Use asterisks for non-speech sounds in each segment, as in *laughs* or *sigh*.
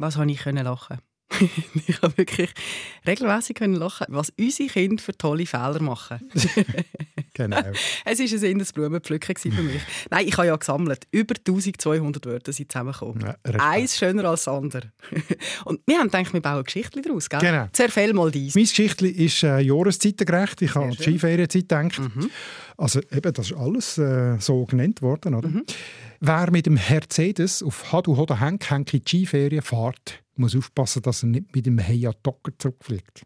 Was habe ich können lachen? *laughs* ich habe wirklich regelmäßig können lachen, was unsere Kinder für tolle Fehler machen. *laughs* genau. Es war ein Blumenpflücken für mich. Nein, ich habe ja gesammelt. Über 1200 Wörter sind zusammengekommen. Ja, Eins schöner als das andere. Und wir haben gedacht, wir bauen Geschichten daraus. Gell? Genau. Zerfell mal dies. Mein Geschichtli ist äh, jahreszeitengerecht. Ich habe an die Skiferienzeit gedacht. Mhm. Also eben, das ist alles äh, so genannt worden. Oder? Mhm. Wer mit dem Mercedes auf Hadu oder Henk Henk in die Skiferien fährt, muss aufpassen, dass er nicht mit dem Heia Docker zurückfliegt.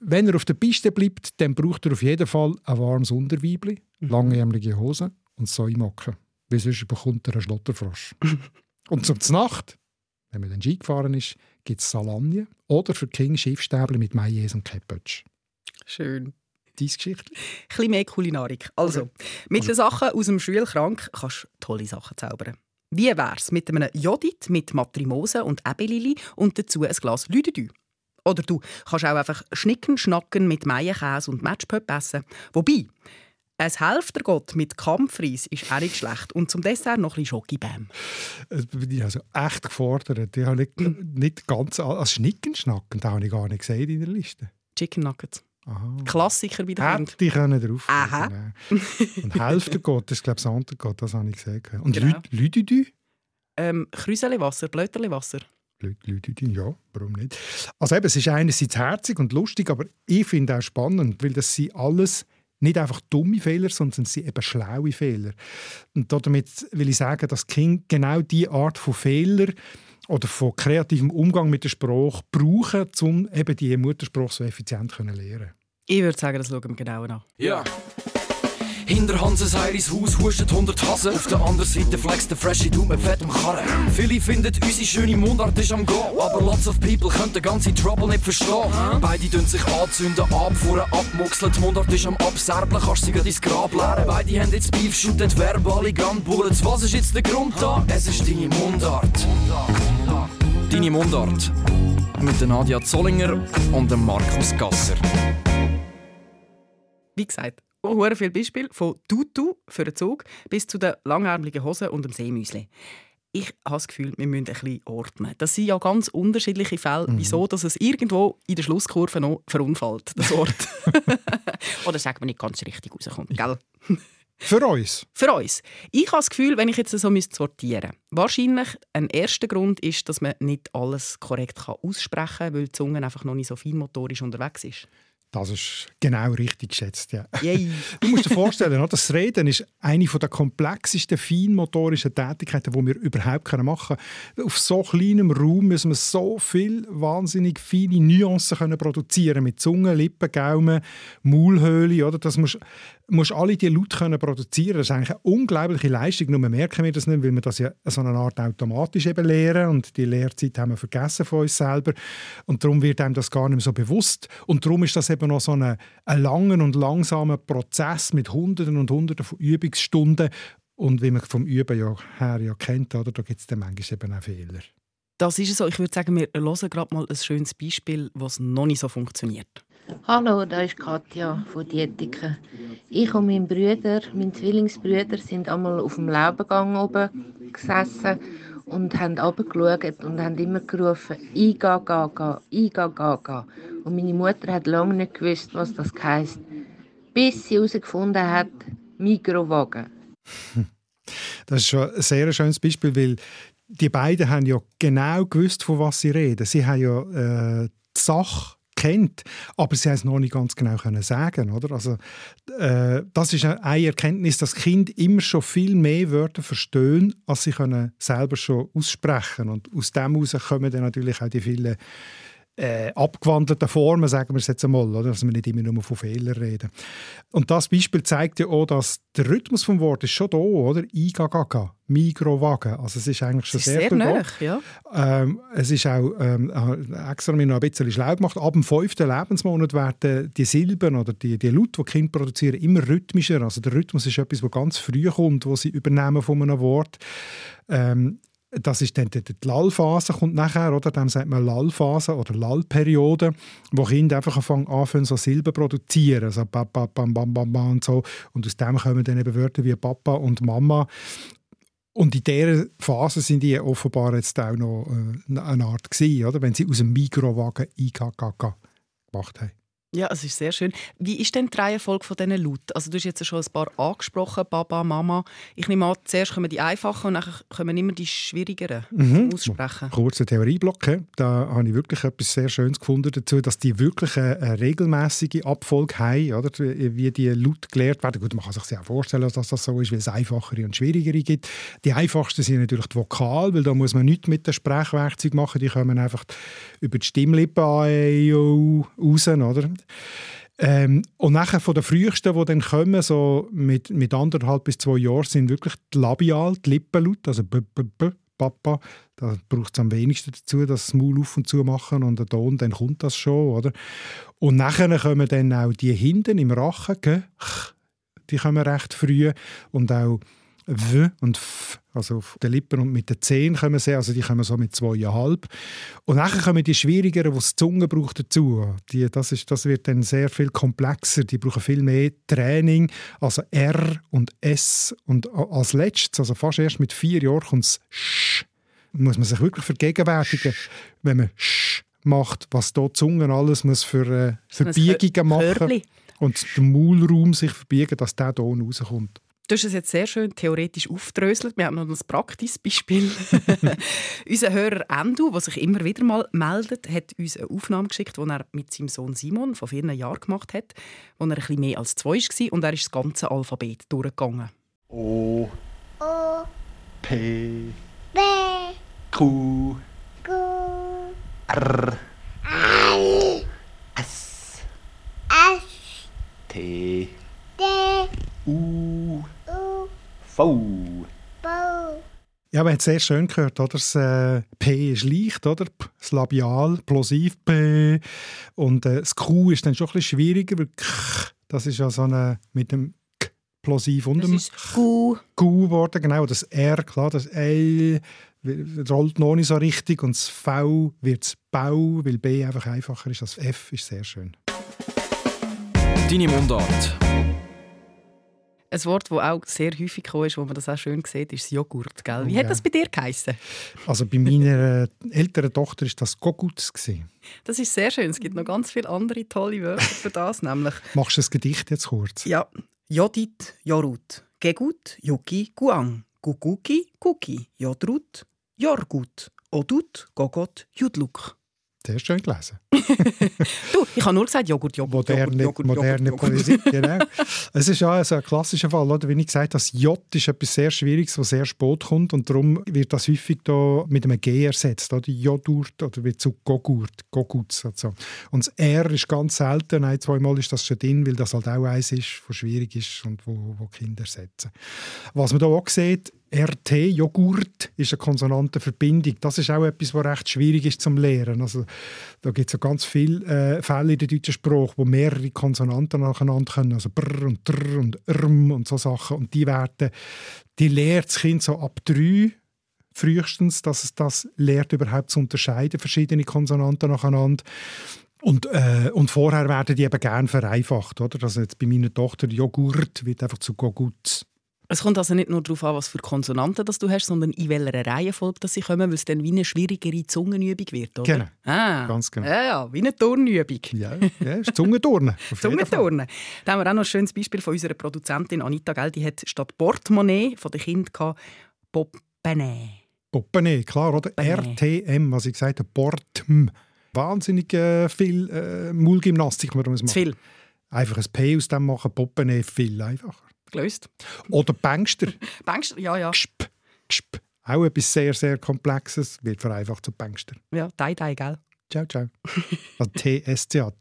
Wenn er auf der Piste bleibt, dann braucht er auf jeden Fall ein warmes Unterweibli, mhm. langärmelige Hosen und Säumacken. Weil sonst bekommt er einen Schlotterfrosch. *laughs* und zum Nacht, wenn man den Ski gefahren ist, gibt es Salagne oder für King Schiffstäbli mit Mayonnaise und Ketchup. Schön deine Geschichte? Ein bisschen mehr Kulinarik. Also, okay. mit den Sachen aus dem Schulschrank kannst du tolle Sachen zaubern. Wie wär's mit einem Jodit mit Matrimose und Ebelili und dazu ein Glas Lüdedü? Oder du kannst auch einfach Schnicken, Schnacken mit Meierkäse und Matchpöpp essen. Wobei, ein Hälftergott mit Kampfreis ist auch nicht schlecht. Und zum Dessert noch ein bisschen Schokibäm. Das bin ich also echt gefordert. Ich habe nicht, nicht ganz... Also Schnicken, Schnacken, das habe ich gar nicht gesehen in der Liste. Chicken Nuggets. Aha. Klassiker wieder Hätte die können drauf. Aha. Und *laughs* Hälfte Gott, das ist glaube ich Santa Gott, das habe ich gesehen. Und genau. Lüdidü? Ähm, Krüseli-Wasser, Blöterli-Wasser. Lüdidü, ja, warum nicht? Also eben, es ist einerseits herzig und lustig, aber ich finde auch spannend, weil das sind alles nicht einfach dumme Fehler, sondern sie eben schlaue Fehler. Und damit will ich sagen, dass King genau die Art von Fehler oder von kreativem Umgang mit der Sprache brauchen, um eben die Muttersprache so effizient zu lernen. Ich würde sagen, das schauen wir genauer an. Ja. Hinter Hanses Heiris Haus hustet 100 Hasen. Auf der anderen Seite flext der Freshy Du mit fettem Karren. Viele finden, unsere schöne Mundart ist am Go. Aber lots of people können den ganzen Trouble nicht verstehen. Beide tun sich anzünden, abfuhren, abmuxeln. Die Mundart ist am Abserblen, kannst sie gerade ins Grab leeren. Beide haben jetzt Beef, shooten verbale Gunbullets. Was ist jetzt der Grund da? Es ist deine Mundart. Deine Mundart. Mit Nadia Zollinger und dem Markus Gasser. Wie gesagt, Oh, viele Beispiele, von Tutu für den Zug bis zu den langärmeligen Hosen und dem Seemüsli. Ich habe das Gefühl, wir müssen ein bisschen ordnen. Das sind ja ganz unterschiedliche Fälle, mhm. wieso dass es irgendwo in der Schlusskurve noch verunfallt, das Wort. *laughs* Oder sagt man nicht ganz richtig rauskommt, gell? Für uns? Für uns. Ich habe das Gefühl, wenn ich jetzt so sortieren müsste, wahrscheinlich ein erster Grund ist, dass man nicht alles korrekt aussprechen kann, weil die Zunge einfach noch nicht so feinmotorisch unterwegs ist. Das ist genau richtig geschätzt, ja. *laughs* Du musst dir vorstellen, das Reden ist eine der komplexesten feinmotorischen Tätigkeiten, die wir überhaupt machen können. Auf so kleinem Raum müssen wir so viel wahnsinnig feine Nuancen können produzieren mit Zunge, Lippen, Gaumen, Maulhöhle. Oder? Das musst musst alle diese Laute können produzieren. Das ist eigentlich eine unglaubliche Leistung. Nur merken wir das nicht, weil wir das ja so eine Art automatisch eben lehren und die Lehrzeit haben wir vergessen von uns selber und darum wird einem das gar nicht mehr so bewusst und darum ist das eben noch so ein, ein langer und langsamer Prozess mit Hunderten und Hunderten von Übungsstunden und wie man vom Üben ja her ja kennt, oder, da gibt es dann manchmal eben auch Fehler. Das ist so. Ich würde sagen, wir hören gerade mal ein schönes Beispiel, was noch nicht so funktioniert. Hallo, da ist Katja von Dietiken. Ich und mein Bruder, mein Zwillingsbrüder, sind einmal auf dem Laubengang oben gesessen und haben runtergeschaut und haben immer gerufen, «Iga, ga, ga, Iga, ga, ga». Und meine Mutter hat lange nicht gewusst, was das heisst, bis sie herausgefunden hat, Mikrowagen. *laughs* Das ist schon ein sehr schönes Beispiel, weil die beiden haben ja genau gewusst, von was sie reden. Sie haben ja äh, die Sache kennt, aber sie haben es noch nicht ganz genau können sagen, oder? Also äh, das ist eine Erkenntnis, dass Kind immer schon viel mehr Wörter verstehen, als sie können selber schon aussprechen und aus dem heraus kommen dann natürlich auch die vielen äh, abgewandelten Formen, sagen wir es jetzt einmal, oder? dass wir nicht immer nur von Fehlern reden. Und das Beispiel zeigt ja auch, dass der Rhythmus vom Wort ist schon da, oder? Igagaga, Mikrowagen. Also es ist eigentlich schon ist sehr, sehr nah, ja. Ähm, es ist auch ähm, äh, extra mir noch ein bisschen schlau gemacht. Ab dem fünften Lebensmonat werden die Silben oder die, die Laute, die Kinder produzieren, immer rhythmischer. Also der Rhythmus ist etwas, was ganz früh kommt, wo sie übernehmen von einem Wort. Ähm, das ist dann die, Lallphase kommt nachher, oder? Dem sagt man Lallphase oder Lallperiode, wo Kinder einfach anfangen, anfangen so Silben produzieren, also Papa, bam, bam, bam, bam und so. Und aus dem kommen dann eben Wörter wie Papa und Mama. Und in dieser Phase sind die offenbar jetzt auch noch äh, eine Art gewesen, oder? wenn sie aus dem Mikrowagen IKKK gemacht haben. Ja, es ist sehr schön. Wie ist denn die Reihenfolge von diesen Lauten? Also du hast jetzt schon ein paar angesprochen, Baba, Mama. Ich nehme an, zuerst kommen die einfachen und dann kommen immer die schwierigeren mhm. aussprechen. Kurzer Theorieblock. Da habe ich wirklich etwas sehr Schönes gefunden dazu, dass die wirklich eine regelmäßige Abfolge haben, oder? wie die Laute gelehrt werden. Gut, man kann sich auch vorstellen, dass das so ist, weil es einfachere und schwierigere gibt. Die einfachsten sind natürlich die Vokal, weil da muss man nichts mit dem Sprechwerkzeug machen. Die kommen einfach über die Stimmlippen raus, oder? Ähm, und nachher von den frühesten, die dann kommen, so mit, mit anderthalb bis zwei Jahren, sind wirklich die Labial, die Lippenlaut, also b, b, b, Papa. Da braucht es am wenigsten dazu, das Maul auf und zu machen und der Ton, dann kommt das schon, oder? Und nachher kommen dann auch die hinten im Rachen, die kommen recht früh und auch W und F, also auf den Lippen und mit den Zehen kommen sie, also die kommen so mit zweieinhalb. Und dann kommen die schwierigeren, die die Zunge braucht dazu. Die, das, ist, das wird dann sehr viel komplexer, die brauchen viel mehr Training, also R und S und als letztes, also fast erst mit vier Jahren kommt das Sch. Muss man sich wirklich vergegenwärtigen, wenn man Sch macht, was da die Zunge alles muss für äh, Verbiegungen machen muss und der Maulraum sich verbiegen, dass der Ton rauskommt. Du hast es jetzt sehr schön theoretisch aufdröselt. Wir haben noch ein Praxisbeispiel. *laughs* Unser Hörer Endu, der sich immer wieder mal meldet, hat uns eine Aufnahme geschickt, die er mit seinem Sohn Simon vor vielen Jahren gemacht hat, wo er ein bisschen mehr als zwei war und er ist das ganze Alphabet durchgegangen. O, o P, B, Q, Q, R, I, S, S, T, T, U, V. Ja, man hat es sehr schön gehört, oder? Das äh, P ist leicht, oder? Das Labial, plosiv P. Und äh, das Q ist dann schon ein bisschen schwieriger, weil K, das ist ja so eine mit dem K plosiv und dem Q. Q geworden, genau. Das R, klar, das L rollt noch nicht so richtig und das V wird das Bau, weil B einfach einfacher ist. Das F ist sehr schön. Deine Mundart. Ein Wort, das auch sehr häufig gekommen ist, wo man das auch schön sieht, ist Joghurt. Gell? Wie ja. hat das bei dir geheißen? Also bei meiner älteren Tochter ist das Goguts. Das ist sehr schön. Es gibt noch ganz viele andere tolle Wörter für das. nämlich. Machst du das Gedicht jetzt kurz? Ja. Jodit, Jorut. Gegut, Yuki, Guang. Guguki, Kuki. Jodrut, Jorgut. Odut, Gogot, Judluk. Sehr schön gelesen. *laughs* du, ich habe nur gesagt Joghurt, Joghurt, moderne, Joghurt, moderne Joghurt, Poesie, *laughs* genau. Es ist ja ein klassischer Fall, oder? wie ich gesagt habe, das J ist etwas sehr Schwieriges, was sehr spät kommt und darum wird das häufig da mit einem G ersetzt, oder? Joghurt oder wird zu Gogurt, Gogutz. Also. Und das R ist ganz selten, ein, zweimal ist das schon drin, weil das halt auch eins ist, was schwierig ist und wo, wo Kinder setzen. Was man da auch sieht, RT, Joghurt, ist eine konsonante Verbindung. Das ist auch etwas, was recht schwierig ist zum Lehren. Also, da gibt es ja ganz viele äh, Fälle in der deutschen Sprache, wo mehrere Konsonanten nacheinander können, also brr und drr und rm und so Sachen. Und die werden, die lehrt das Kind so ab drei frühestens, dass es das lehrt, überhaupt zu unterscheiden, verschiedene Konsonanten nacheinander. Und, äh, und vorher werden die eben gerne vereinfacht. Oder? Also jetzt bei meiner Tochter Joghurt wird einfach zu Gogut. Es kommt also nicht nur darauf an, was für Konsonanten das du hast, sondern in welcher Reihenfolge dass sie kommen, weil es dann wie eine schwierigere Zungenübung wird, oder? Genau, ah, ganz genau. Ja, ja, wie eine Turnübung. Ja, ja ist Zungenturnen. Zungenturnen. Da haben wir auch noch ein schönes Beispiel von unserer Produzentin Anita, gell? die hat statt Portemonnaie von den Kindern Poppené. Poppené, klar, oder? RTM, was ich gesagt habe, Portm. Wahnsinnig äh, viel äh, Maulgymnastik, man muss machen. Zu viel. Einfach ein P aus dem machen, Poppené, viel einfacher gelöst. Oder Bankster. *laughs* Bankster, ja, ja. Gsp, gsp. Auch etwas sehr, sehr Komplexes, wird vereinfacht zu Bankster. Ja, Dai Dai, gell? Ciao, ciao. also T-S-C-A.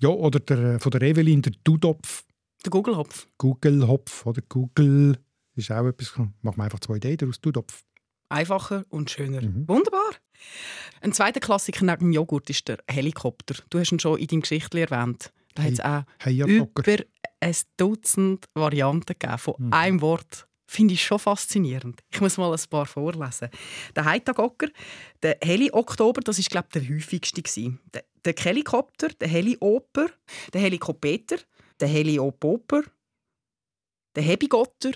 Ja, oder der, äh, von der Evelyn, der Dudopf. Der Google-Hopf. Google-Hopf oder Google ist auch etwas. Machen wir einfach zwei D daraus, Dudopf. Einfacher und schöner. Mhm. Wunderbar. Ein zweiter Klassiker neben dem Joghurt ist der Helikopter. Du hast ihn schon in deinem Geschichtli erwähnt. Da hat es auch hey, über ein Dutzend Varianten gegeben von mhm. einem Wort. Finde ich schon faszinierend. Ich muss mal ein paar vorlesen. Der Heitagocker, der Heli-Oktober, das war, glaube ich, der häufigste. Der, der Helikopter, der Helioper, der Helikopeter, der Heliopoper, der Hebigotter.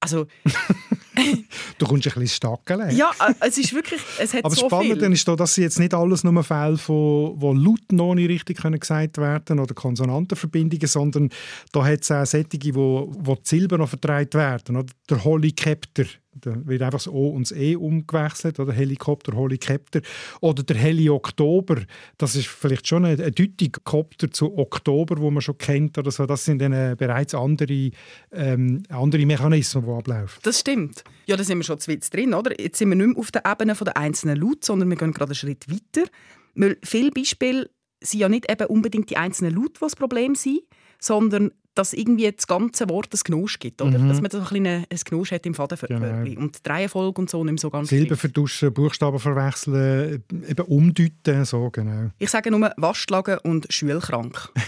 Also, *laughs* *laughs* du kommst ein bisschen stackeln. Ja, äh, es ist wirklich, es hat Aber so spannend viel. ist da, dass jetzt nicht alles nur Fälle von, wo Laut noch nicht richtig können gesagt werden oder Konsonantenverbindungen, sondern da hat es auch solche, wo, wo die Silben noch vertreibt werden. Oder? Der Helikopter, da wird einfach das O und das E umgewechselt, oder Helikopter, Helikopter. Oder der Helioktober, das ist vielleicht schon eine Deutung Kopter zu Oktober, wo man schon kennt. Oder so. Das sind dann äh, bereits andere, ähm, andere Mechanismen, die ablaufen. Das stimmt. Ja, da sind wir schon zu weit drin, oder? Jetzt sind wir nicht mehr auf der Ebene der einzelnen Laute, sondern wir gehen gerade einen Schritt weiter. Weil viele Beispiele sind ja nicht eben unbedingt die einzelnen Laute, die das Problem sind, sondern dass irgendwie das ganze Wort ein Genusch gibt. Oder? Mhm. Dass man so ein, bisschen ein Genusch hat im Fadenwörtchen. Genau. Und die Reihenfolge und so nicht mehr so ganz Silben stimmt. vertuschen, Buchstaben verwechseln, eben umdeuten, so genau. Ich sage nur Waschlagen und schulkrank. *laughs*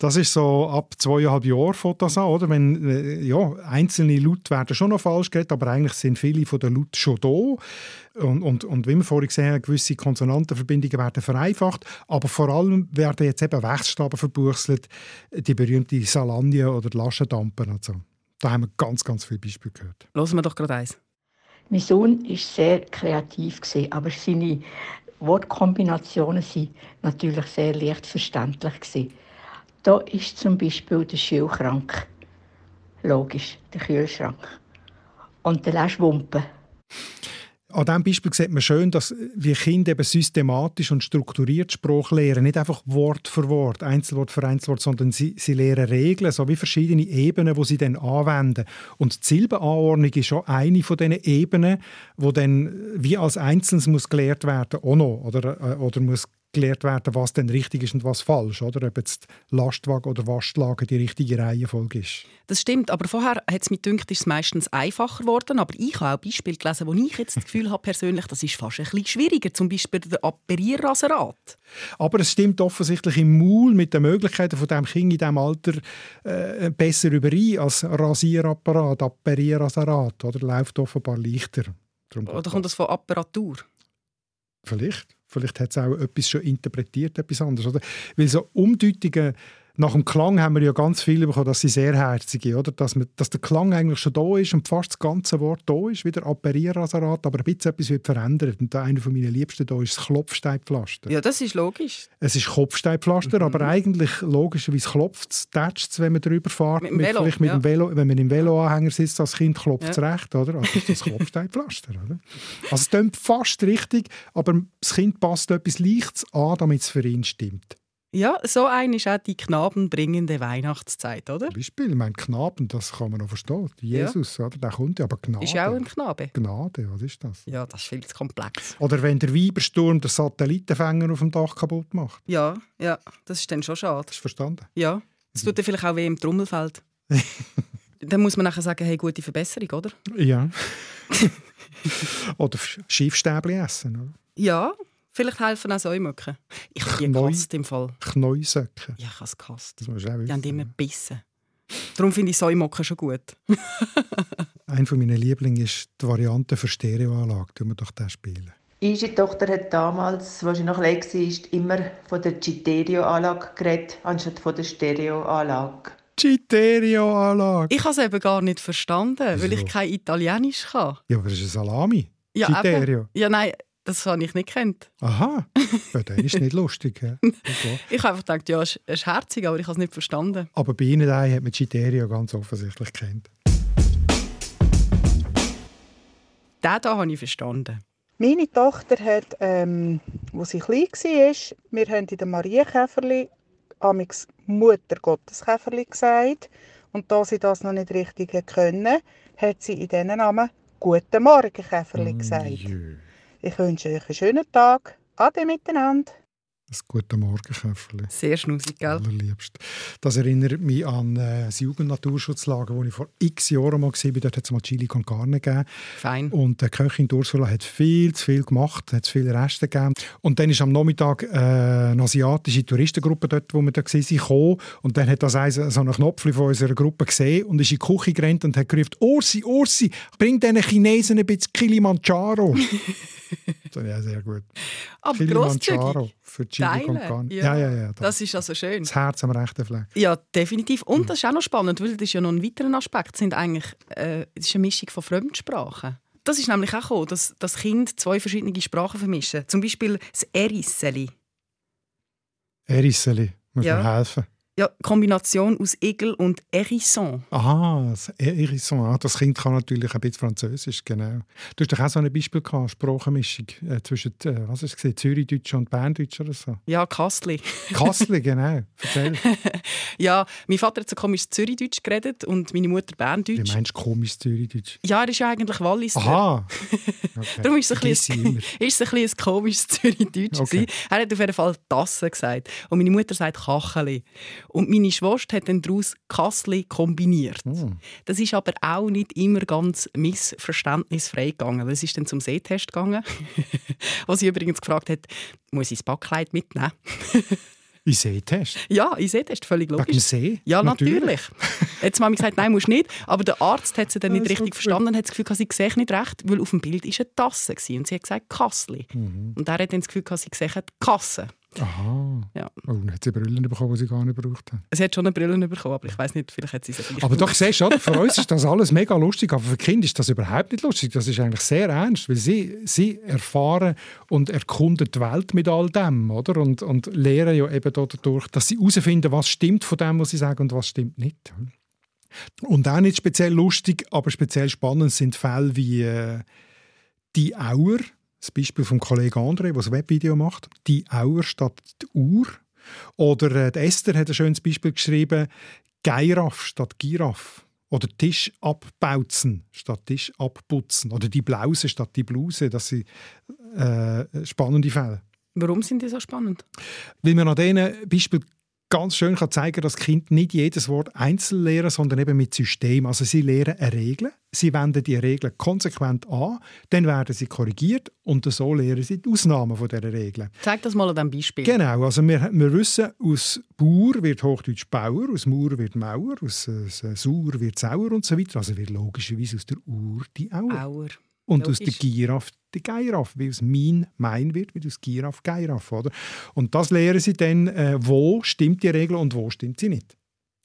Das ist so ab zweieinhalb Jahren fängt das an, oder? Wenn, äh, ja, einzelne Laute werden schon noch falsch geredet, aber eigentlich sind viele von den Lauten schon da. Und, und, und wie wir vorhin gesehen haben, gewisse Konsonantenverbindungen werden vereinfacht, aber vor allem werden jetzt eben Wechselstaben verbuchselt, die berühmte Salagne oder die Laschendampen und so. Da haben wir ganz, ganz viele Beispiele gehört. Hören wir doch gerade eins. Mein Sohn war sehr kreativ, gewesen, aber seine Wortkombinationen waren natürlich sehr leicht verständlich. Da ist zum Beispiel der Schulschrank. Logisch, der Kühlschrank. Und der Läschwumpe. An diesem Beispiel sieht man schön, dass wir Kinder eben systematisch und strukturiert Sprache lernen. Nicht einfach Wort für Wort, Einzelwort für Einzelwort, sondern sie, sie lernen Regeln, so wie verschiedene Ebenen, die sie dann anwenden. Und die Silbenanordnung ist schon eine von diesen Ebenen, die dann wie als Einzelnes muss gelehrt werden auch. Oder, äh, oder muss gelehrt werden, was denn richtig ist und was falsch. Oder? Ob jetzt Lastwagen oder Waschlagen die richtige Reihenfolge ist. Das stimmt, aber vorher hat es mir gedacht, ist es meistens einfacher geworden. Aber ich habe auch Beispiele gelesen, wo ich jetzt das Gefühl habe, persönlich, das ist fast ein bisschen schwieriger. Zum Beispiel der Apparierraserat. Aber es stimmt offensichtlich im Maul mit den Möglichkeiten von dem Kind in diesem Alter äh, besser überein als Rasierapparat, Apparierraserat. Oder läuft offenbar leichter. Darum Oder kommt das von Apparatur? Vielleicht. Vielleicht hat es auch etwas schon interpretiert, etwas anderes. Oder? Weil so Umdeutungen nach dem Klang haben wir ja ganz viel bekommen, dass sie sehr herzig sind, oder? Dass, man, dass der Klang eigentlich schon da ist und fast das ganze Wort da ist, wieder Apparierraserat, aber ein bisschen etwas wird verändert. Und einer von meinen Liebsten da ist das Klopfsteinpflaster. Ja, das ist logisch. Es ist Kopfsteinpflaster, Mhm. aber eigentlich logischerweise klopft es, tätscht es, wenn man drüber fährt. Mit dem Velo, mit ja. dem Velo, wenn man im Veloanhänger sitzt als Kind, klopft es Ja. recht, oder? Also ist das Kopfsteinpflaster, oder? Also es klingt fast richtig, aber das Kind passt etwas Leichtes an, damit es für ihn stimmt. Ja, so ein ist auch die knabenbringende Weihnachtszeit, oder? Zum Beispiel, ich meine, Knaben, das kann man noch verstehen. Jesus, oder? Der kommt ja, aber Gnade. Ist ja auch ein Knabe. Gnade, was ist das? Ja, das ist viel zu komplex. Oder wenn der Weibersturm den Satellitenfänger auf dem Dach kaputt macht. Ja, ja, das ist dann schon schade. Hast du verstanden? Ja, es tut dir vielleicht auch weh im Trommelfeld. *laughs* dann muss man nachher sagen, hey, gute Verbesserung, oder? Ja. *laughs* oder Schiffstäbli essen, oder? Ja, vielleicht helfen auch Säumöcken. Ich habe die gehasst im Fall. Knäusöcken. Ja, ich habe es gehasst. Das musst du auch Die haben wissen. immer gebissen. Darum finde ich Säumocken schon gut. *laughs* Ein von meinen Lieblingen ist die Variante für Stereoanlage. Tun wir doch das spielen. Unsere Tochter hat damals, als sie noch klein war, immer von der Citerio-Anlage geredet, anstatt von der Stereo-Anlage. Citerio-Anlage. Ich habe es eben gar nicht verstanden, weil ich Wieso? kein Italienisch kann. Ja, aber das ist ein Salami. Ja, Citerio. eben. Ja, nein, das habe ich nicht kennt. Aha. Ja, dann ist nicht lustig. Ja. *laughs* Okay. Ich habe einfach gedacht, ja, es ist herzig, aber ich habe es nicht verstanden. Aber bei Ihnen daheim hat man Citerio ganz offensichtlich kennt. Den hier habe ich verstanden. Meine Tochter hat, ähm, wo sie klein war, wir haben in der Marienkäferli amix Mutter Gotteskäferli gesagt. Und da sie das noch nicht richtig hat können, hat sie in diesen Namen Guten Morgen Käferli gesagt. Jö. Ich wünsche euch einen schönen Tag. Ade miteinander. Das gute Morgenkäferli. Sehr schnusig, gell? Allerliebst. Das erinnert mich an äh, das Jugendnaturschutzlager, wo ich vor x Jahren mal war. Dort hat es mal Chili con Carne gegeben. Fein. Und die Köchin Ursula hat viel zu viel gemacht, hat zu viele Reste gegeben. Und dann ist am Nachmittag äh, eine asiatische Touristengruppe dort, wo wir da waren, gekommen. Und dann hat das eins, so einen Knopf von unserer Gruppe gesehen und ist in die Küche gerannt und hat gerufen, Ursi, Ursi, bring diesen Chinesen ein bisschen Kilimanjaro. *laughs* das ist ja sehr gut. Aber grosszügig. Für Chili con Carne. Ja, ja, ja. Das. das ist also schön. Das Herz am rechten Fleck. Ja, definitiv. Und das ist auch noch spannend, weil das ist ja noch ein weiterer Aspekt. Das, sind eigentlich, äh, das ist eine Mischung von Fremdsprachen. Das ist nämlich auch gekommen, dass das Kind zwei verschiedene Sprachen vermischen. Zum Beispiel das Erisseli. Erisseli, muss ja. mir helfen. Ja, Kombination aus Igel und Hérisson. Aha, das Hérisson. Ah, das Kind kann natürlich ein bisschen Französisch, genau. Du hast doch auch so ein Beispiel gehabt, Sprachenmischung äh, zwischen äh, was ist es, Zürichdeutsch und Berndeutsch oder so. Ja, Kassli. Kassli, *laughs* genau. Erzähl. ja, mein Vater hat so komisch Zürichdeutsch geredet und meine Mutter Berndeutsch. Wie meinst du komisch Zürichdeutsch? Ja, er ist ja eigentlich Walliser. Aha. *laughs* Okay. Darum ist es ein, bisschen, *laughs* ist es ein, ein komisches Zürichdeutsch. Okay. Er hat auf jeden Fall Tasse gesagt. Und meine Mutter sagt Kacheli. Und meine Schwester hat dann daraus Kassli kombiniert. Mm. Das ist aber auch nicht immer ganz missverständnisfrei gegangen. Es ist dann zum Sehtest gegangen, *laughs* wo sie übrigens gefragt hat, muss ich das Backkleid mitnehmen? *laughs* In Sehtest? Ja, in Sehtest, völlig logisch. Wegen See? Ja, natürlich. natürlich. Jetzt haben wir gesagt, nein, musst nicht. Aber der Arzt hat sie dann nicht richtig verstanden und hat das Gefühl, sie sehe nicht recht, weil auf dem Bild war eine Tasse und sie hat gesagt Kassli. Mhm. Und er hat dann das Gefühl, sie sehe Kasse. Aha. Ja. Oh, dann hat sie Brillen bekommen, die sie gar nicht braucht hat. Sie hat schon eine Brille bekommen, aber ich weiß nicht, vielleicht hat sie sie Aber doch, siehst du, für uns ist das alles *laughs* mega lustig, aber für Kinder ist das überhaupt nicht lustig. Das ist eigentlich sehr ernst, weil sie, sie erfahren und erkunden die Welt mit all dem, oder? Und, und lernen ja eben dadurch, dass sie herausfinden, was stimmt von dem, was sie sagen und was stimmt nicht. Und auch nicht speziell lustig, aber speziell spannend sind Fälle wie äh, die Auer, das Beispiel vom Kollegen André, der das Webvideo macht, die Auer statt die Uhr. Oder äh, Esther hat ein schönes Beispiel geschrieben, Geiraff statt Giraffe. Oder Tisch abbauzen statt Tisch abputzen. Oder die Blause statt die Bluse. Das sind äh, spannende Fälle. Warum sind die so spannend? Weil man an diesen Beispielen ganz schön kann zeigen, dass Kind nicht jedes Wort einzeln lernen, sondern eben mit System. Also sie lernen eine Regel, sie wenden die Regeln konsequent an, dann werden sie korrigiert und so lernen sie die Ausnahmen von dieser Regeln. Zeig das mal an diesem Beispiel. Genau, also wir, wir wissen, aus Bauer wird Hochdeutsch Bauer, aus Mauer wird Mauer, aus äh, Sauer wird Sauer und so weiter. Also wird logischerweise aus der Uhr die Auer. Auer. Und Logisch. aus der Giraffe die Geiraff, wie aus mein mein wird, wie aus Giraffe Geiraff, oder? Und das lehren sie dann, äh, wo stimmt die Regel und wo stimmt sie nicht.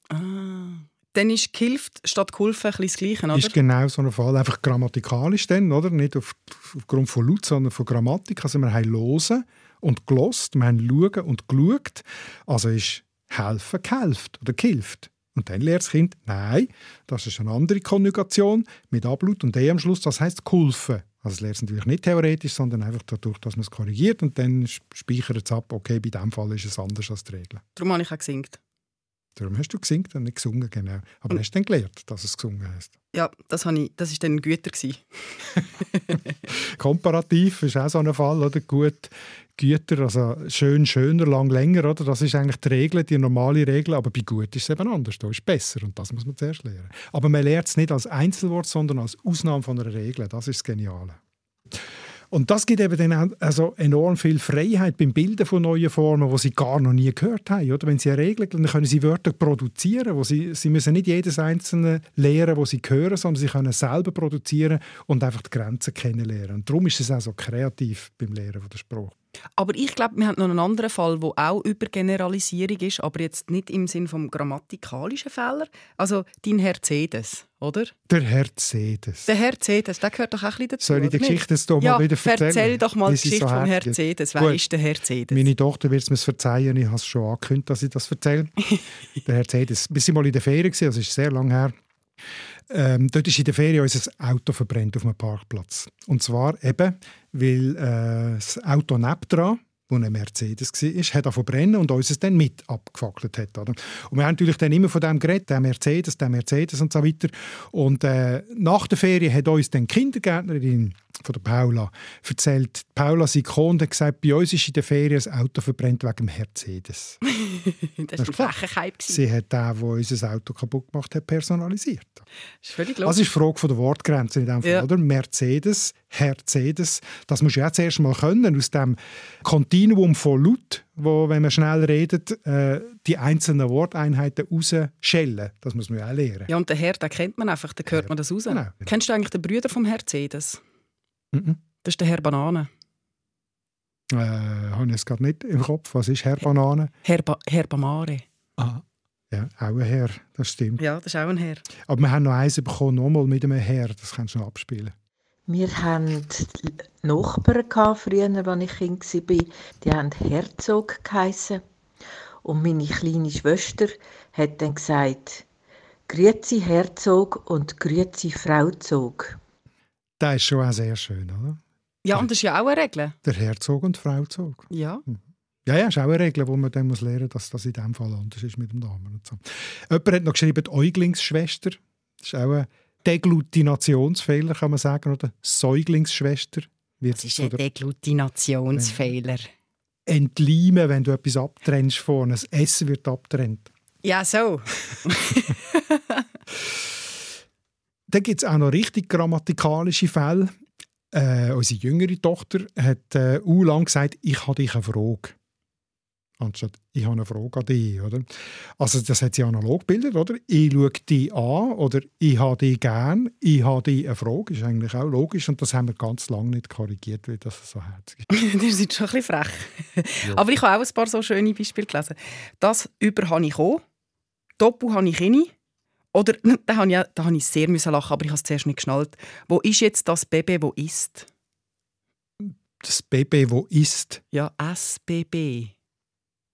Ah. Dann ist gehilft statt geholfen ein das Gleiche, oder? Ist genau so ein Fall. Einfach grammatikalisch dann, oder? Nicht auf, aufgrund von Laut, sondern von Grammatik. Also wir haben «losen» und «gelost», wir haben «schauen» und «geschaut». Also ist «helfen» «gehelft» oder «gehilft». Und dann lernt das Kind, nein, das ist eine andere Konjugation mit Ablut und E am Schluss, das heißt «geholfen». Also lernt es natürlich nicht theoretisch, sondern einfach dadurch, dass man es korrigiert und dann speichert es ab, okay, bei diesem Fall ist es anders als die Regel. Darum habe ich auch gesingt. Darum hast du gesingt und nicht gesungen, genau. Aber und, hast du dann gelernt, dass es gesungen hast? Ja, das, habe ich, das war dann Güter. *laughs* Komparativ ist auch so ein Fall, oder? Gut, Güter, also schön, schöner, lang, länger, oder? Das ist eigentlich die Regel, die normale Regel, aber bei gut ist es eben anders. Da ist es besser und das muss man zuerst lernen. Aber man lernt es nicht als Einzelwort, sondern als Ausnahme von einer Regel. Das ist das Geniale. Und das gibt eben dann also enorm viel Freiheit beim Bilden von neuen Formen, die sie gar noch nie gehört haben. Oder? Wenn sie eine Regel, dann können sie Wörter produzieren. Wo sie, sie müssen nicht jedes einzelne lernen, was sie hören, sondern sie können selber produzieren und einfach die Grenzen kennenlernen. Und darum ist es auch so kreativ beim Lehren der Sprache. Aber ich glaube, wir haben noch einen anderen Fall, wo auch Übergeneralisierung ist, aber jetzt nicht im Sinn vom grammatikalischen Fehler. Also dein Mercedes, oder? Der Mercedes. Der Mercedes, der gehört doch auch ein bisschen dazu. Soll ich die Geschichte jetzt hier ja, mal wieder erzählen? erzähl doch mal die Geschichte so vom Mercedes. Wer Gut. ist der Mercedes? Meine Tochter wird es mir verzeihen, ich habe es schon angekündigt, dass ich das erzähle. *laughs* der Mercedes. Wir waren mal in der Ferien, das ist sehr lange her. Ähm, dort ist in der Ferien unser Auto verbrennt auf einem Parkplatz. Und zwar eben, weil äh, das Auto nebendran wo ein Mercedes war, hat angefangen brennen und uns es dann mit abgefackelt hat. Oder? Und wir haben natürlich dann immer von dem geredet, der Mercedes, der Mercedes und so weiter. Und äh, nach der Ferien hat uns dann die Kindergärtnerin von der Paula erzählt, Paula sei gekommen und gesagt, bei uns ist in der Ferien ein Auto verbrennt wegen dem Mercedes. *laughs* das war ein frecher Sie hat den, der unser Auto kaputt gemacht hat, personalisiert. Das ist völlig logisch. Das ist die Frage von der Wortgrenze in dem Fall, ja. oder? Mercedes, Mercedes, das musst du ja zuerst mal können, aus dem Kontinuum von Laut, wo, wenn man schnell redet, äh, die einzelnen Worteinheiten rausschellen. Das muss man ja auch lernen. Ja, und der Herr, den kennt man einfach, da hört man das raus. Genau. Kennst du eigentlich den Brüder vom Mercedes? Mhm. Das ist der Herr Banane. Äh, habe ich es gerade nicht im Kopf. Was ist Herr Banane? Herba, Herbamare. Ah, ja, auch ein Herr, das stimmt. Ja, das ist auch ein Herr. Aber wir haben noch eins bekommen, nochmal mit einem Herr. Das kannst du noch abspielen. Wir hatten Nachbarn früher, als ich Kind war. Die haben Herzog geheissen. Und meine kleine Schwester hat dann gesagt, Grüezi Herzog und Grüezi Frauzog. Das ist schon auch sehr schön, oder? Ja, und das ist ja auch eine Regel. Der Herzog und Frauzog. Ja. Hm. Ja, ja, ist auch eine Regel, wo man dann muss lernen muss, dass das in diesem Fall anders ist mit dem Namen. Und so. Jemand hat noch geschrieben, die Äuglingsschwester. Das ist auch ein Deglutinationsfehler, kann man sagen, oder Säuglingsschwester. Was ist ein Deglutinationsfehler? Entleimen, wenn du etwas abtrennst vorne. Das Essen wird abtrennt. Ja, so. *laughs* Dann gibt es auch noch richtig grammatikalische Fälle. Äh, unsere jüngere Tochter hat äh, lang gesagt, ich habe dich eine Frage. Anstatt, ich habe eine Frage an dich. Oder? Also das hat sie analog gebildet, oder? Ich schaue dich an oder ich habe dich gern, ich habe dich eine Frage. ist eigentlich auch logisch und das haben wir ganz lange nicht korrigiert, weil das so herzig ist. *laughs* das ist schon ein bisschen frech. Ja. Aber ich habe auch ein paar so schöne Beispiele gelesen. Das «Über» habe ich auch, «Doppel» habe ich nicht. Oder, *laughs* da habe ich, da habe ich sehr müssen lachen, aber ich habe es zuerst nicht geschnallt. Wo ist jetzt das Baby, wo ist? Das Baby, wo ist? Ja, SBB.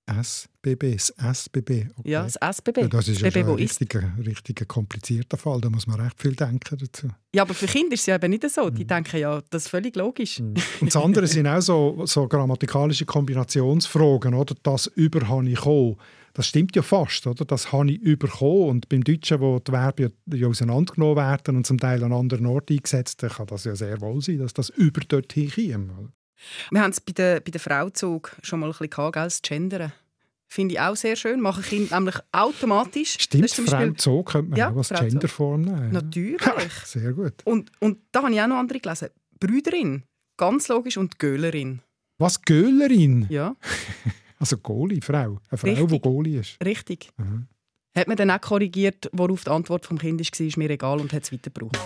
SBB, das SBB. Okay. Ja, das SBB. Ja, das ist ja schon ein richtiger, richtiger komplizierter Fall. Da muss man recht viel denken dazu. Ja, aber für Kinder ist es ja eben nicht so. Die mhm. denken ja, das ist völlig logisch. Mhm. Und das andere sind auch so, so grammatikalische Kombinationsfragen. Oder? Das «über» habe ich gekommen. Das stimmt ja fast, oder? Das habe ich überkommen. Und beim Deutschen, wo die Verben ja auseinandergenommen werden und zum Teil an anderen Orten eingesetzt, kann das ja sehr wohl sein, dass das über dort hinkommt. Wir haben es bei der, bei der Frauzug schon mal ein bisschen gehabt, das Gendern. Finde ich auch sehr schön. Machen Kinder nämlich automatisch. Stimmt, Frauzug könnte man ja, auch als Genderform nehmen. Natürlich. *laughs* sehr gut. Und, und da habe ich auch noch andere gelesen. Brüderin, ganz logisch, und Göhlerin. Was, Göhlerin? Ja. *laughs* Also Goalie, Frau. Eine Frau, Richtig. die Goalie ist. Richtig. Mhm. Hat man dann auch korrigiert, worauf die Antwort vom Kind war, ist mir egal und hat es weitergebraucht.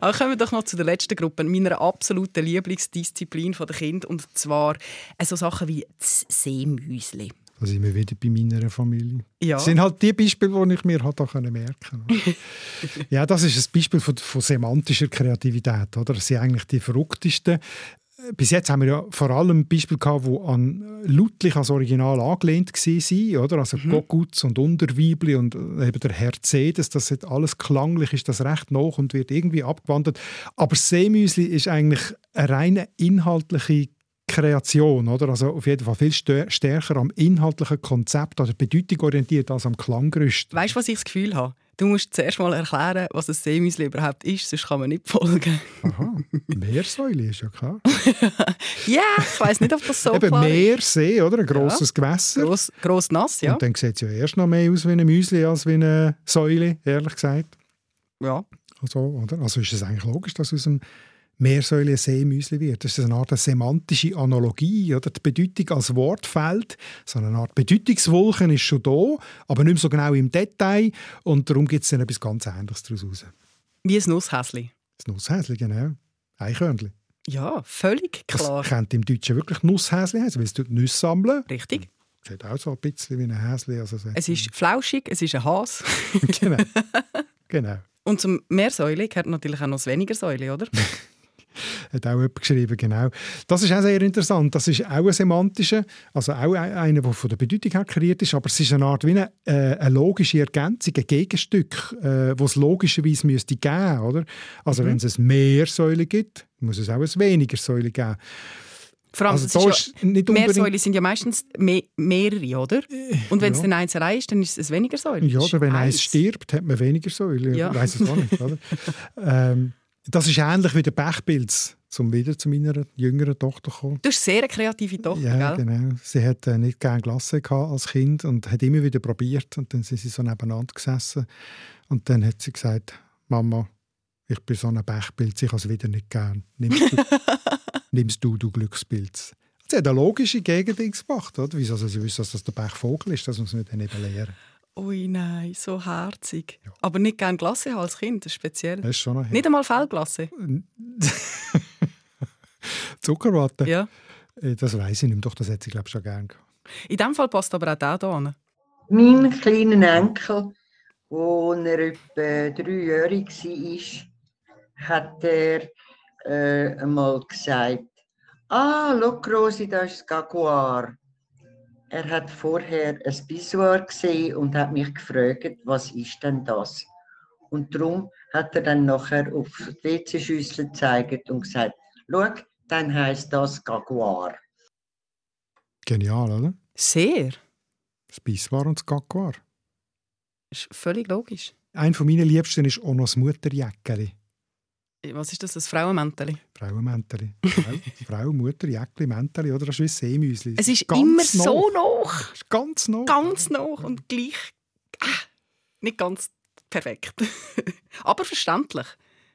Aber kommen wir doch noch zu der letzten Gruppe, meiner absoluten Lieblingsdisziplin der Kinder, und zwar äh, so Sachen wie das Seemüsli. Da sind wir wieder bei meiner Familie. Ja. Das sind halt die Beispiele, die ich mir halt auch merken konnte. *laughs* ja, das ist ein Beispiel von, von semantischer Kreativität. Oder? Das sind eigentlich die verrücktesten bis jetzt haben wir ja vor allem Beispiele gehabt, die an lautlich als Original angelehnt waren, oder? Also mhm. Gogutz und Unterweibli und äh, eben der Mercedes, das hat alles klanglich, ist das recht noch und wird irgendwie abgewandelt. Aber Seemüsli ist eigentlich eine reine inhaltliche Kreation, oder? Also auf jeden Fall viel stärker am inhaltlichen Konzept oder Bedeutung orientiert als am Klanggerüst. Weißt du, was ich das Gefühl habe? Du musst zuerst mal erklären, was ein Seemüsli überhaupt ist, sonst kann man nicht folgen. Aha, Meersäule ist ja klar. *laughs* ja, ich weiß nicht, ob das so Eben klar Meersee, oder? Ein grosses ja. Gewässer. Gross, gross nass, ja. Und dann sieht es ja erst noch mehr aus wie ein Müsli als wie eine Säule, ehrlich gesagt. Ja. Also, oder? also ist es eigentlich logisch, dass aus dem Meersäule Seemüsli wird. Das ist eine Art semantische Analogie. Oder? Die Bedeutung als Wortfeld, so eine Art Bedeutungswolken ist schon da, aber nicht mehr so genau im Detail. Und darum gibt es dann etwas ganz Ähnliches daraus Wie ein Nusshäsli. Das Nusshäsli, genau. Eichhörnchen. Ja, völlig klar. Das könnte im Deutschen wirklich Nusshäsli heißen, weil es Nüsse sammeln. Richtig. Sieht auch so ein bisschen wie ein Häsli. Also es ist flauschig, es ist ein Has. *laughs* genau. *laughs* genau. Und zum Meersäule gehört natürlich auch noch das weniger Säule, oder? *laughs* hat auch jemand geschrieben, genau. Das ist auch sehr interessant. Das ist auch ein semantischer, also auch einer, der von der Bedeutung her kreiert ist, aber es ist eine Art wie eine, äh, eine logische Ergänzung, ein Gegenstück, äh, das es logischerweise müsste geben, oder? Also mhm. wenn es mehr Säule gibt, muss es auch ein weniger Säule geben. Vor allem, also, ist ja, nicht Meersäule sind ja meistens mehr, mehrere, oder? Äh, Und wenn ja. es dann eins allein ist, dann ist es weniger Säule. Ja, oder wenn eins stirbt, hat man weniger Säule. Ja. Ich weiß es auch nicht, oder? *laughs* ähm, das ist ähnlich wie der Pechpilz, um wieder zu meiner jüngeren Tochter zu kommen. Du hast sehr eine kreative Tochter, ja, gell? genau. Sie hat äh, nicht gerne Glasse als Kind und hat immer wieder probiert. Und dann sind sie so nebeneinander gesessen. Und dann hat sie gesagt, Mama, ich bin so ein Pechpilz, ich habe es wieder nicht gern. Nimmst du, *laughs* nimmst du, du Glückspilz. Sie hat eine logische Gegendings gemacht. Oder? Wieso also, sie wissen, dass das der Pechvogel ist, das muss man dann eben lernen. Ui, nein, so herzig. Ja. Aber nicht gerne Glasse als Kind, das ist speziell. Das ist schon Nicht einmal Fellglasse? *laughs* Zuckerwatte? Ja. Äh, das weiß ich nicht doch das hätte sie, glaube ich, schon gerne gehabt. In dem Fall passt aber auch der hier an. Mein kleiner Enkel, als er etwa dreijährig war, hat er äh, einmal gesagt, ah, schau Rosi, das ist das Gaguar. Er hat vorher ein Bissoir gesehen und hat mich gefragt, was ist denn das? Und darum hat er dann nachher auf die WC-Schüssel gezeigt und gesagt, schau, dann heisst das Gaguar. Genial, oder? Sehr. Das Bissoir und das Gaguar. Ist völlig logisch. Ein von meinen Liebsten ist auch noch das Mutterjäckeli. Was ist das, ein Frauenmänteli? Frauenmänteli. Frau, *laughs* Frau, Mutter, Jäckli, Mänteli, oder? Das ist wie Seemüsli. Es ist immer so noch. Ganz noch. Ganz noch und gleich äh, nicht ganz perfekt. *laughs* Aber verständlich.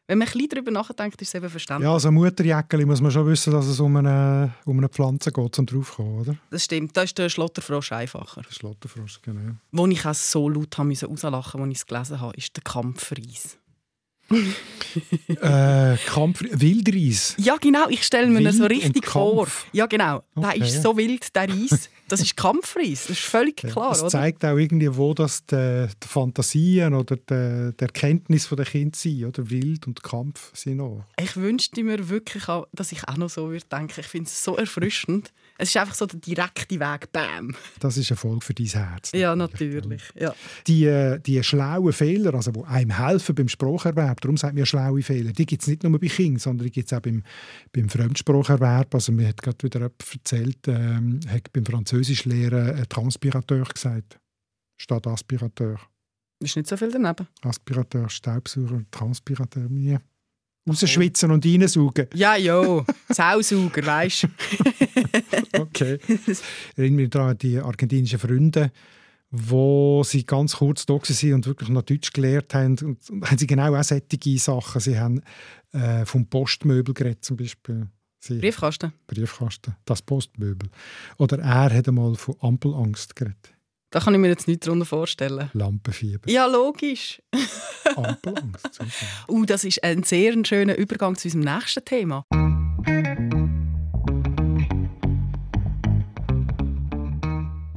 Wenn man ein bisschen darüber nachdenkt, ist es eben verständlich. Ja, also Mutterjäckeli muss man schon wissen, dass es um eine, um eine Pflanze geht, um draufzukommen, oder? Das stimmt. Da ist der Schlotterfrosch einfacher. Der Schlotterfrosch, genau. Wo ich auch so laut haben musste rauslachen, als ich es gelesen habe, ist der Kampfreis. *laughs* äh, Kampf Wildreis. Ja, genau. Ich stelle mir das so richtig vor. Ja, genau. Der Okay. ist so wild, der Reis. Das ist Kampfreis. Das ist völlig klar, das oder? zeigt auch irgendwie, wo das die, die Fantasien oder die, die Erkenntnis der Kinder sind, oder? Wild und Kampf sind auch. Ich wünschte mir wirklich, auch, dass ich auch noch so würde denken. Ich finde es so erfrischend. Es ist einfach so der direkte Weg. Bam. Das ist ein Erfolg für dein Herz. Ja, natürlich. Ja. Die, äh, die schlauen Fehler, also die einem helfen beim Spracherwerb, darum sagt man schlaue Fehler, die gibt es nicht nur bei Kindern, sondern die gibt es auch beim, beim Fremdspracherwerb. Also mir hat gerade wieder jemand erzählt, ähm, hat beim Französischlehren ein Transpirateur gesagt, statt Aspirateur. Ist nicht so viel daneben. Aspirateur, Staubsauger, Transpirateur, nie. Rausschwitzen und reinsaugen. Ja, jo. Sausauger, weißt du. *laughs* Okay. Ich erinnere mich daran an die argentinischen Freunde, wo sie ganz kurz da waren und wirklich noch Deutsch gelernt haben. Und, und haben sie genau auch solche Sachen. Sie haben äh, vom Postmöbel geredet zum Beispiel. Sie, Briefkasten. Briefkasten, das Postmöbel. Oder er hat einmal von Ampelangst geredet. Da kann ich mir jetzt nichts darunter vorstellen. Lampenfieber. Ja, logisch. *laughs* Ampelangst. *laughs* Uh, das ist ein sehr schöner Übergang zu unserem nächsten Thema.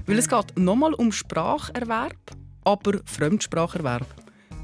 Weil es geht nochmal um Spracherwerb, aber Fremdspracherwerb.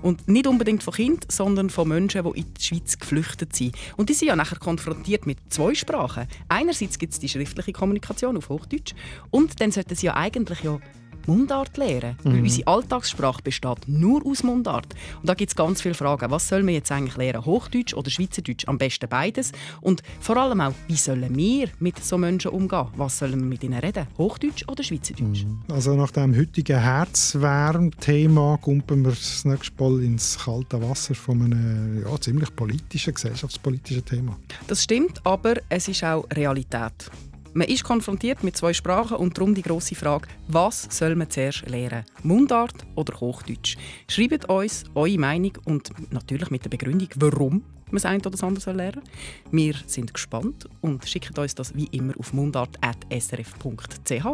Und nicht unbedingt von Kindern, sondern von Menschen, die in die Schweiz geflüchtet sind. Und die sind ja nachher konfrontiert mit zwei Sprachen. Einerseits gibt es die schriftliche Kommunikation auf Hochdeutsch und dann sollten sie ja eigentlich ja Mundart lernen. Weil unsere Alltagssprache besteht nur aus Mundart. Und da gibt es ganz viele Fragen. Was soll man jetzt eigentlich lernen? Hochdeutsch oder Schweizerdeutsch? Am besten beides. Und vor allem auch, wie sollen wir mit so Menschen umgehen? Was sollen wir mit ihnen reden? Hochdeutsch oder Schweizerdeutsch? Also nach dem heutigen Herzwärm-Thema kumpen wir das nächste Mal ins kalte Wasser von einem ja, ziemlich politischen, gesellschaftspolitischen Thema. Das stimmt, aber es ist auch Realität. Man ist konfrontiert mit zwei Sprachen und darum die grosse Frage, was soll man zuerst lernen? Mundart oder Hochdeutsch? Schreibt uns eure Meinung und natürlich mit der Begründung, warum man das eine oder das andere soll lernen Wir sind gespannt und schicken uns das wie immer auf mundart.srf.ch.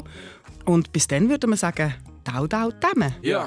Und bis dann würden wir sagen, Tau, Tau, Dämme. Ja.